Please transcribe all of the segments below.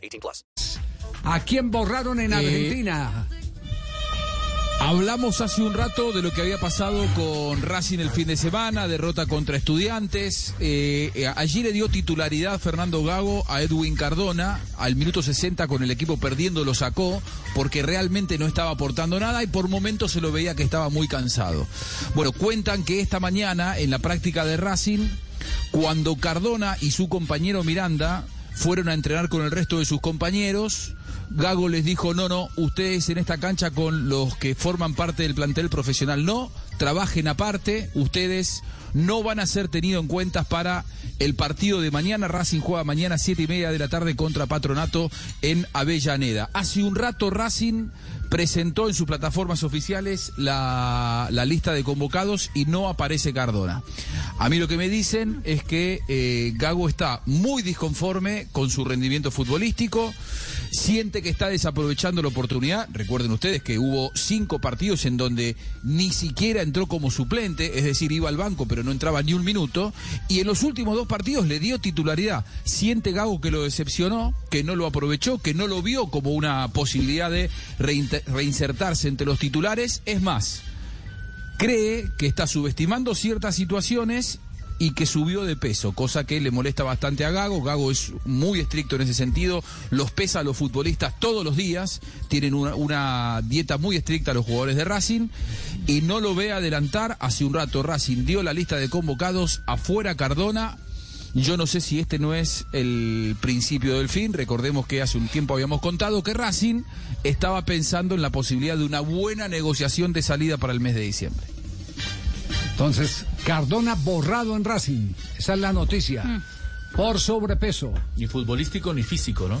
18 plus. ¿A quién borraron en Argentina? Hablamos hace un rato de lo que había pasado con Racing el fin de semana, derrota contra estudiantes. Eh, eh, allí le dio titularidad Fernando Gago a Edwin Cardona. Al minuto 60 con el equipo perdiendo lo sacó porque realmente no estaba aportando nada y por momentos se lo veía que estaba muy cansado. Bueno, cuentan que esta mañana en la práctica de Racing, cuando Cardona y su compañero Miranda fueron a entrenar con el resto de sus compañeros, Gago les dijo, no, no, ustedes en esta cancha con los que forman parte del plantel profesional no, trabajen aparte, ustedes no van a ser tenidos en cuenta para el partido de mañana. Racing juega mañana siete y media de la tarde contra Patronato en Avellaneda. Hace un rato Racing presentó en sus plataformas oficiales la, la, lista de convocados y no aparece Cardona. A mí lo que me dicen es que eh, Gago está muy disconforme con su rendimiento futbolístico, siente que está desaprovechando la oportunidad. Recuerden ustedes que hubo cinco partidos en donde ni siquiera entró como suplente, es decir, iba al banco pero no entraba ni un minuto, y en los últimos dos partidos le dio titularidad. Siente Gago que lo decepcionó, que no lo aprovechó, que no lo vio como una posibilidad de reinsertarse entre los titulares. Es más, cree que está subestimando ciertas situaciones y que subió de peso, cosa que le molesta bastante a Gago. Gago es muy estricto en ese sentido, los pesa a los futbolistas todos los días, tienen una, una, dieta muy estricta a los jugadores de Racing y no lo ve adelantar. Hace un rato Racing dio la lista de convocados afuera Cardona. Yo no sé si este no es el principio del fin. Recordemos que hace un tiempo habíamos contado que Racing estaba pensando en la posibilidad de una buena negociación de salida para el mes de diciembre. Entonces, Cardona borrado en Racing. Esa es la noticia. Mm. Por sobrepeso. Ni futbolístico ni físico, ¿no?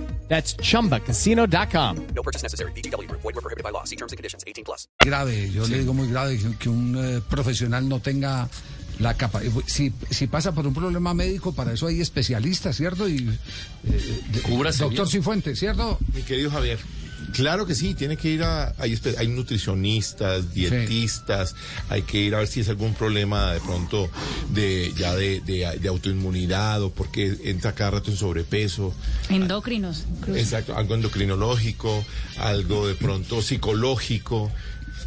That's chumbacasino.com. No purchase necessary. BGW. Void were prohibited by law. See terms and conditions. 18 plus. Grave, yo sí. le digo muy grave que, que un eh, profesional no tenga la capacidad. Si, si pasa por un problema médico, para eso hay especialistas, ¿cierto? Y eh, doctor bien. Cifuentes, ¿cierto? Mi querido Javier. Claro que sí, tiene que ir a, hay, hay nutricionistas, dietistas, sí. hay que ir a ver si es algún problema de pronto de ya de, de, de autoinmunidad o porque entra cada rato en sobrepeso. Endocrinos. Incluso. Exacto, algo endocrinológico, algo de pronto psicológico,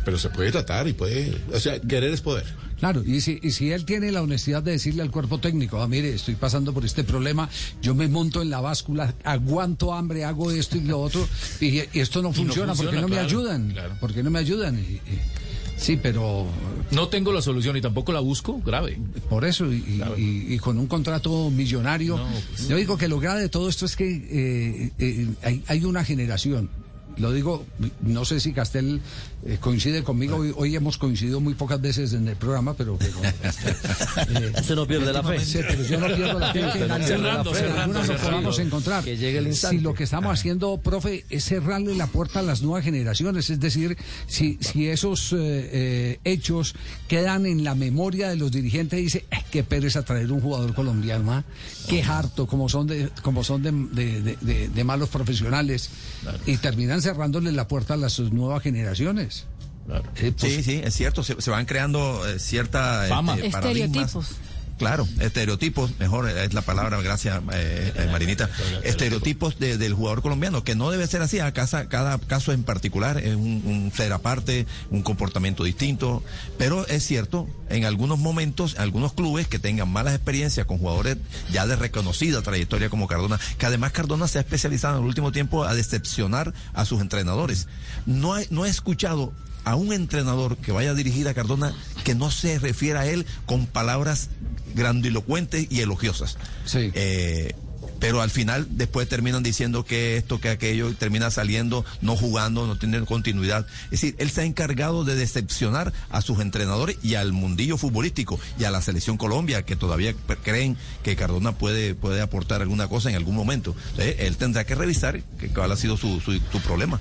pero se puede tratar y puede, o sea, querer es poder. Claro, y si, y si él tiene la honestidad de decirle al cuerpo técnico, ah, mire, estoy pasando por este problema, yo me monto en la báscula, aguanto hambre, hago esto y lo otro, y, y esto no funciona, no funciona, porque no claro, me ayudan, claro. porque no me ayudan. Y, sí, pero... No tengo la solución y tampoco la busco, grave. Por eso, y, con un contrato millonario. No, pues, yo digo que lo grave de todo esto es que eh, eh, hay, hay una generación lo digo, no sé si Castel eh, coincide conmigo, hoy, hoy, hemos coincidido muy pocas veces en el programa, pero... pero eh, Usted no pierde la fe. Sí, pero yo no pierdo la fe, que nos podamos encontrar. Que llegue el instante. Si lo que estamos haciendo, profe, es cerrarle la puerta a las nuevas generaciones, es decir, si, si esos eh, hechos quedan en la memoria de los dirigentes, dice, qué pereza traer un jugador colombiano, ¿eh? qué harto, como son de, como son de, de, de, de malos profesionales, claro. y terminan cerrándole la puerta a las nuevas generaciones. Claro. Eh, pues, sí, sí, es cierto, se, se van creando eh, cierta Fama. Este, estereotipos. Claro, estereotipos, mejor es la palabra, gracias eh, eh, Marinita, estereotipos de- del jugador colombiano, que no debe ser así, a casa- cada caso en particular es un, un ser aparte, un comportamiento distinto, pero es cierto, en algunos momentos, algunos clubes que tengan malas experiencias con jugadores ya de reconocida trayectoria como Cardona, que además Cardona se ha especializado en el último tiempo a decepcionar a sus entrenadores. No, no he escuchado a un entrenador que vaya a dirigir a Cardona que no se refiera a él con palabras grandilocuentes y elogiosas. Sí. Eh, pero al final después terminan diciendo que esto, que aquello, y termina saliendo, no jugando, no tiene continuidad. Es decir, él se ha encargado de decepcionar a sus entrenadores y al mundillo futbolístico y a la selección Colombia, que todavía creen que Cardona puede, puede aportar alguna cosa en algún momento. Entonces, él tendrá que revisar que- cuál ha sido su, su, su problema.